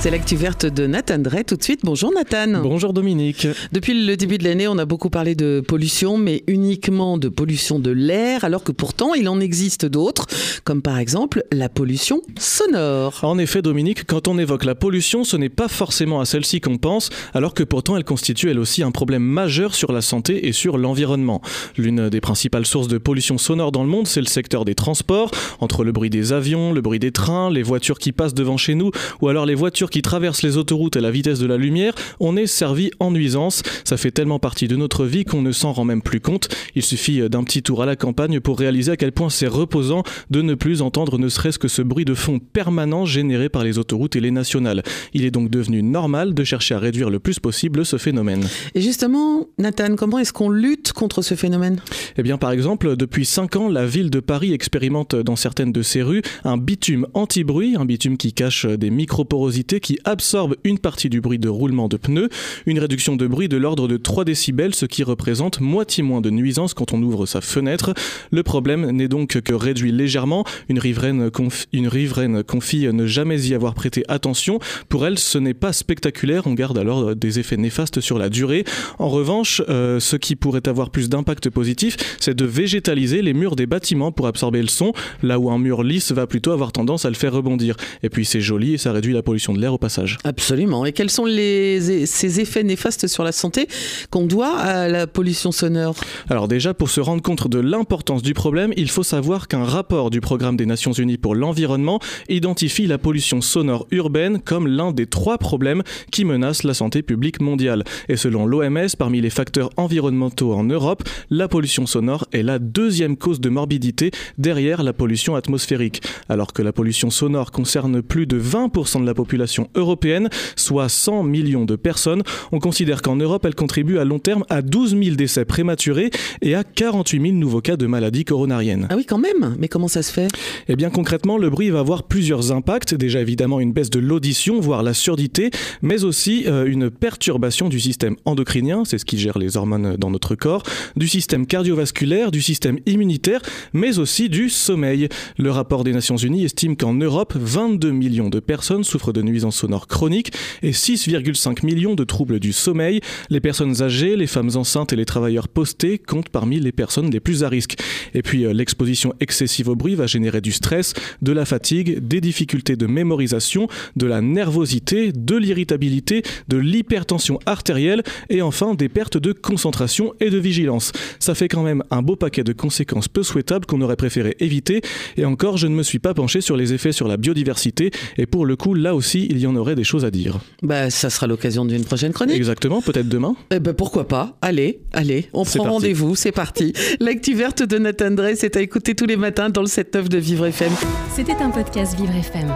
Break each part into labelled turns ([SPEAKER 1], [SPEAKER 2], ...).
[SPEAKER 1] C'est l'actu verte de Nathan Drey. Tout de suite, bonjour Nathan.
[SPEAKER 2] Bonjour Dominique.
[SPEAKER 1] Depuis le début de l'année, on a beaucoup parlé de pollution, mais uniquement de pollution de l'air, alors que pourtant il en existe d'autres, comme par exemple la pollution sonore.
[SPEAKER 2] En effet, Dominique, quand on évoque la pollution, ce n'est pas forcément à celle-ci qu'on pense, alors que pourtant elle constitue elle aussi un problème majeur sur la santé et sur l'environnement. L'une des principales sources de pollution sonore dans le monde, c'est le secteur des transports, entre le bruit des avions, le bruit des trains, les voitures qui passent devant chez nous, ou alors les voitures qui traverse les autoroutes à la vitesse de la lumière, on est servi en nuisance. Ça fait tellement partie de notre vie qu'on ne s'en rend même plus compte. Il suffit d'un petit tour à la campagne pour réaliser à quel point c'est reposant de ne plus entendre ne serait-ce que ce bruit de fond permanent généré par les autoroutes et les nationales. Il est donc devenu normal de chercher à réduire le plus possible ce phénomène.
[SPEAKER 1] Et justement, Nathan, comment est-ce qu'on lutte contre ce phénomène?
[SPEAKER 2] Eh bien, par exemple, depuis 5 ans, la ville de Paris expérimente dans certaines de ses rues un bitume anti-bruit, un bitume qui cache des microporosités qui absorbe une partie du bruit de roulement de pneus, une réduction de bruit de l'ordre de 3 décibels, ce qui représente moitié moins de nuisance quand on ouvre sa fenêtre. Le problème n'est donc que réduit légèrement. Une riveraine, une riveraine confie ne jamais y avoir prêté attention. Pour elle, ce n'est pas spectaculaire. On garde alors des effets néfastes sur la durée. En revanche, euh, ce qui pourrait avoir plus d'impact positif, c'est de végétaliser les murs des bâtiments pour absorber le son, là où un mur lisse va plutôt avoir tendance à le faire rebondir. Et puis c'est joli et ça réduit la pollution de l'air au passage.
[SPEAKER 1] Absolument. Et quels sont les, ces effets néfastes sur la santé qu'on doit à la pollution sonore?
[SPEAKER 2] Alors déjà, pour se rendre compte de l'importance du problème, il faut savoir qu'un rapport du Programme des Nations Unies pour l'environnement identifie la pollution sonore urbaine comme l'un des trois problèmes qui menacent la santé publique mondiale. Et selon l'OMS, parmi les facteurs environnementaux en Europe, la pollution sonore est la deuxième cause de morbidité derrière la pollution atmosphérique. Alors que la pollution sonore concerne plus de 20% de la population européenne, soit 100 millions de personnes. On considère qu'en Europe, elle contribue à long terme à 12 000 décès prématurés et à 48 000 nouveaux cas de maladies coronariennes.
[SPEAKER 1] Ah oui, quand même Mais comment ça se fait?
[SPEAKER 2] Eh bien, concrètement, le bruit va avoir plusieurs impacts. Déjà, évidemment, une baisse de l'audition, voire la surdité, mais aussi euh, une perturbation du système endocrinien, c'est ce qui gère les hormones dans notre corps, du système cardiovasculaire, du système immunitaire, mais aussi du sommeil. Le rapport des Nations Unies estime qu'en Europe, 22 millions de personnes souffrent de nuisances sonore chronique et 6,5 millions de troubles du sommeil. Les personnes âgées, les femmes enceintes et les travailleurs postés comptent parmi les personnes les plus à risque. Et puis euh, l'exposition excessive au bruit va générer du stress, de la fatigue, des difficultés de mémorisation, de la nervosité, de l'irritabilité, de l'hypertension artérielle et enfin des pertes de concentration et de vigilance. Ça fait quand même un beau paquet de conséquences peu souhaitables qu'on aurait préféré éviter. Et encore, je ne me suis pas penché sur les effets sur la biodiversité. Et pour le coup, là aussi, il y en aurait des choses à dire.
[SPEAKER 1] Bah, ça sera l'occasion d'une prochaine chronique.
[SPEAKER 2] Exactement, peut-être demain.
[SPEAKER 1] Eh ben, pourquoi pas Allez, allez, on prend rendez-vous, c'est parti. L'actu verte de Nathan Drey, c'est à écouter tous les matins dans le 7-9 de Vivre FM.
[SPEAKER 3] C'était un podcast Vivre FM.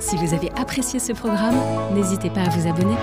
[SPEAKER 3] Si vous avez apprécié ce programme, n'hésitez pas à vous abonner.